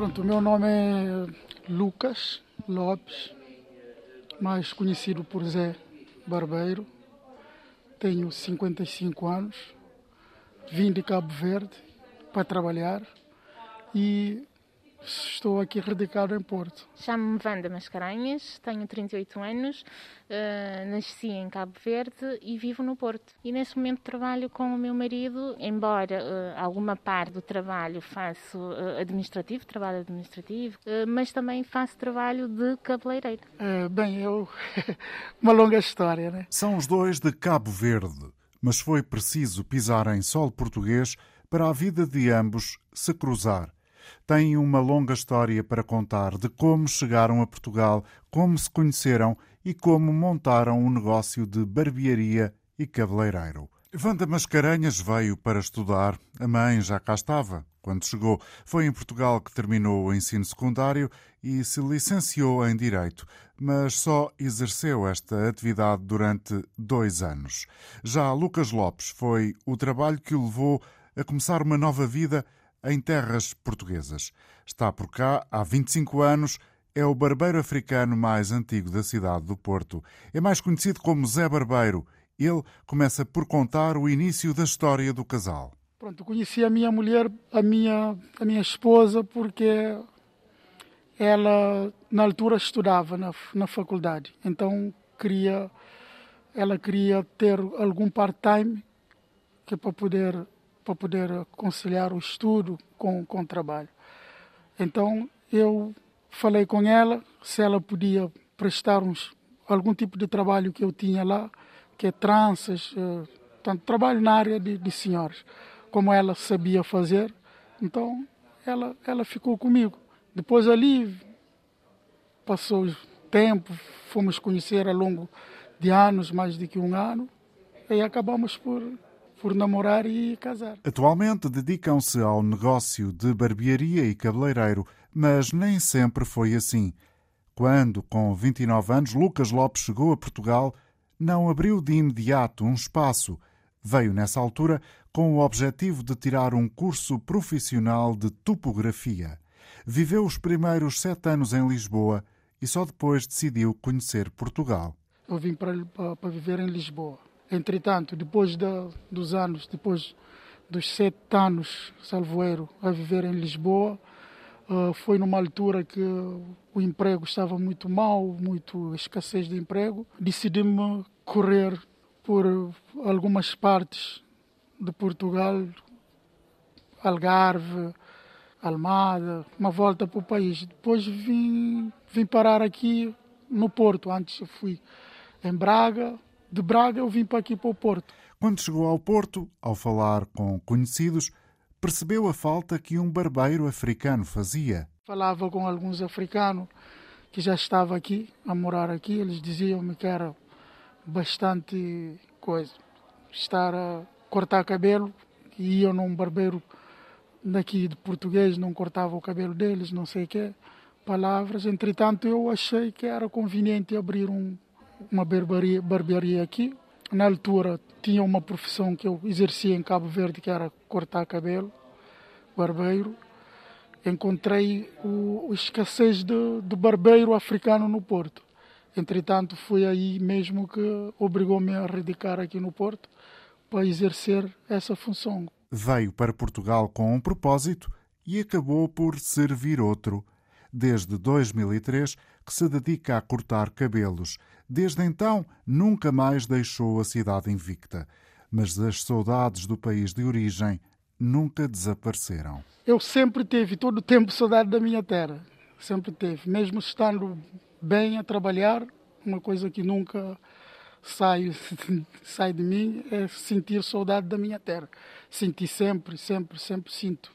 Pronto, o meu nome é Lucas Lopes, mais conhecido por Zé Barbeiro. Tenho 55 anos, vim de Cabo Verde para trabalhar e estou aqui radicado em Porto. Chamo-me Wanda Mascarenhas, tenho 38 anos, uh, nasci em Cabo Verde e vivo no Porto. E neste momento trabalho com o meu marido, embora uh, alguma parte do trabalho faço uh, administrativo, trabalho administrativo, mas também faço trabalho de cabeleireiro. bem, eu... uma longa história, né? São os dois de Cabo Verde, mas foi preciso pisar em solo português para a vida de ambos se cruzar têm uma longa história para contar de como chegaram a Portugal, como se conheceram e como montaram um negócio de barbearia e cabeleireiro. Wanda Mascarenhas veio para estudar. A mãe já cá estava quando chegou. Foi em Portugal que terminou o ensino secundário e se licenciou em Direito, mas só exerceu esta atividade durante dois anos. Já Lucas Lopes foi o trabalho que o levou a começar uma nova vida em terras portuguesas. Está por cá há 25 anos, é o barbeiro africano mais antigo da cidade do Porto. É mais conhecido como Zé Barbeiro. Ele começa por contar o início da história do casal. Pronto, conheci a minha mulher, a minha, a minha esposa, porque ela na altura estudava na, na faculdade. Então queria, ela queria ter algum part-time que é para poder para poder conciliar o estudo com, com o trabalho. Então eu falei com ela se ela podia prestar uns, algum tipo de trabalho que eu tinha lá, que é tranças, uh, tanto trabalho na área de, de senhoras, como ela sabia fazer. Então ela, ela ficou comigo. Depois ali passou o tempo, fomos conhecer ao longo de anos, mais de que um ano, e acabamos por por namorar e casar. Atualmente dedicam-se ao negócio de barbearia e cabeleireiro, mas nem sempre foi assim. Quando, com 29 anos, Lucas Lopes chegou a Portugal, não abriu de imediato um espaço. Veio nessa altura com o objetivo de tirar um curso profissional de topografia. Viveu os primeiros sete anos em Lisboa e só depois decidiu conhecer Portugal. Eu vim para, para, para viver em Lisboa Entretanto, depois de, dos anos, depois dos sete anos, salvoeiro, a viver em Lisboa, uh, foi numa altura que o emprego estava muito mal, muito escassez de emprego. Decidi-me correr por algumas partes de Portugal, Algarve, Almada, uma volta para o país. Depois vim, vim parar aqui no Porto. Antes fui em Braga, de Braga eu vim para aqui para o Porto. Quando chegou ao Porto, ao falar com conhecidos, percebeu a falta que um barbeiro africano fazia. Falava com alguns africanos que já estavam aqui, a morar aqui, eles diziam-me que era bastante coisa. Estar a cortar cabelo, e iam num barbeiro daqui de português, não cortava o cabelo deles, não sei o quê, palavras. Entretanto, eu achei que era conveniente abrir um, uma barbearia, barbearia aqui. Na altura tinha uma profissão que eu exercia em Cabo Verde, que era cortar cabelo, barbeiro. Encontrei o, o escassez de, de barbeiro africano no Porto. Entretanto, foi aí mesmo que obrigou-me a radicar aqui no Porto para exercer essa função. Veio para Portugal com um propósito e acabou por servir outro. Desde 2003 que se dedica a cortar cabelos. Desde então, nunca mais deixou a cidade invicta. Mas as saudades do país de origem nunca desapareceram. Eu sempre tive, todo o tempo, saudade da minha terra. Sempre teve. Mesmo estando bem a trabalhar, uma coisa que nunca sai, sai de mim é sentir saudade da minha terra. Senti sempre, sempre, sempre sinto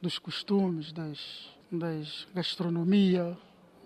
dos costumes, das, das gastronomia,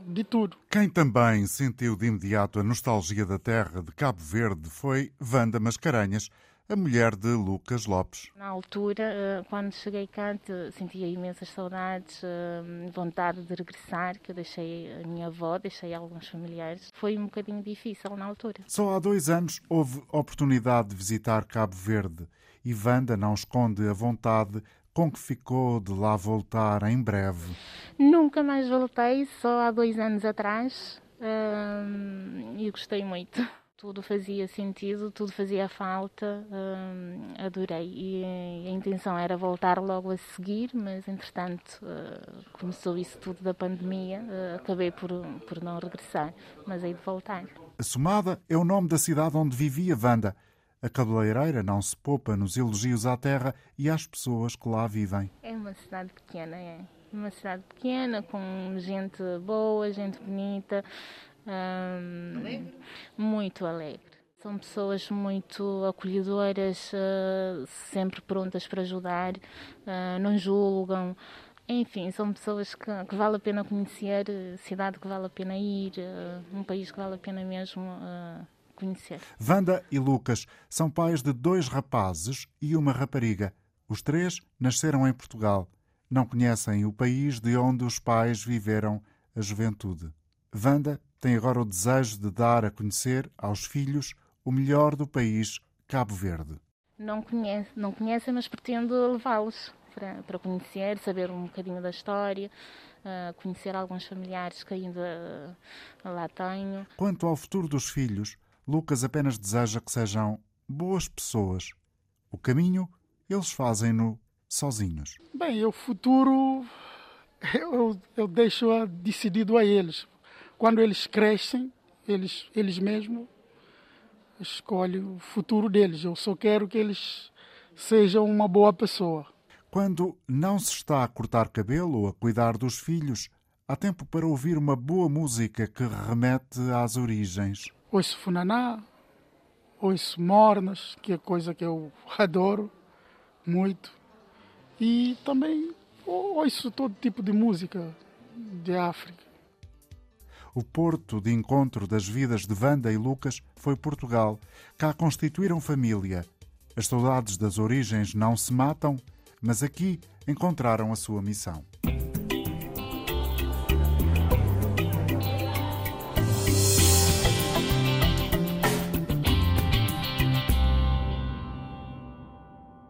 de tudo. Quem também sentiu de imediato a nostalgia da terra de Cabo Verde foi Wanda Mascarenhas, a mulher de Lucas Lopes. Na altura, eh, quando cheguei cá, sentia imensas saudades, eh, vontade de regressar, que eu deixei a minha avó, deixei alguns familiares. Foi um bocadinho difícil na altura. Só há dois anos houve oportunidade de visitar Cabo Verde e Wanda não esconde a vontade com que ficou de lá voltar em breve? Nunca mais voltei, só há dois anos atrás, hum, e gostei muito. Tudo fazia sentido, tudo fazia falta, hum, adorei. E a intenção era voltar logo a seguir, mas entretanto uh, começou isso tudo da pandemia, uh, acabei por, por não regressar, mas hei de voltar. A Somada é o nome da cidade onde vivia Wanda. A cabeleireira não se poupa nos elogios à terra e às pessoas que lá vivem. É uma cidade pequena, é. Uma cidade pequena, com gente boa, gente bonita, hum, alegre. muito alegre. São pessoas muito acolhedoras, uh, sempre prontas para ajudar, uh, não julgam. Enfim, são pessoas que, que, vale a pena conhecer, cidade que vale a pena ir, uh, um país que vale a pena mesmo uh, conhecer. Wanda e Lucas são pais de dois rapazes e uma rapariga. Os três nasceram em Portugal. Não conhecem o país de onde os pais viveram a juventude. Wanda tem agora o desejo de dar a conhecer aos filhos o melhor do país, Cabo Verde. Não conhece, não conhecem, mas pretendo levá-los para, para conhecer, saber um bocadinho da história, uh, conhecer alguns familiares que ainda uh, lá tenho. Quanto ao futuro dos filhos, Lucas apenas deseja que sejam boas pessoas. O caminho, eles fazem-no sozinhos. Bem, o futuro eu, eu deixo decidido a eles. Quando eles crescem, eles, eles mesmos escolhem o futuro deles. Eu só quero que eles sejam uma boa pessoa. Quando não se está a cortar cabelo ou a cuidar dos filhos, há tempo para ouvir uma boa música que remete às origens. Ouço funaná, ouço mornas, que é coisa que eu adoro muito. E também ouço todo tipo de música de África. O porto de encontro das vidas de Wanda e Lucas foi Portugal. Cá constituíram família. As saudades das origens não se matam mas aqui encontraram a sua missão.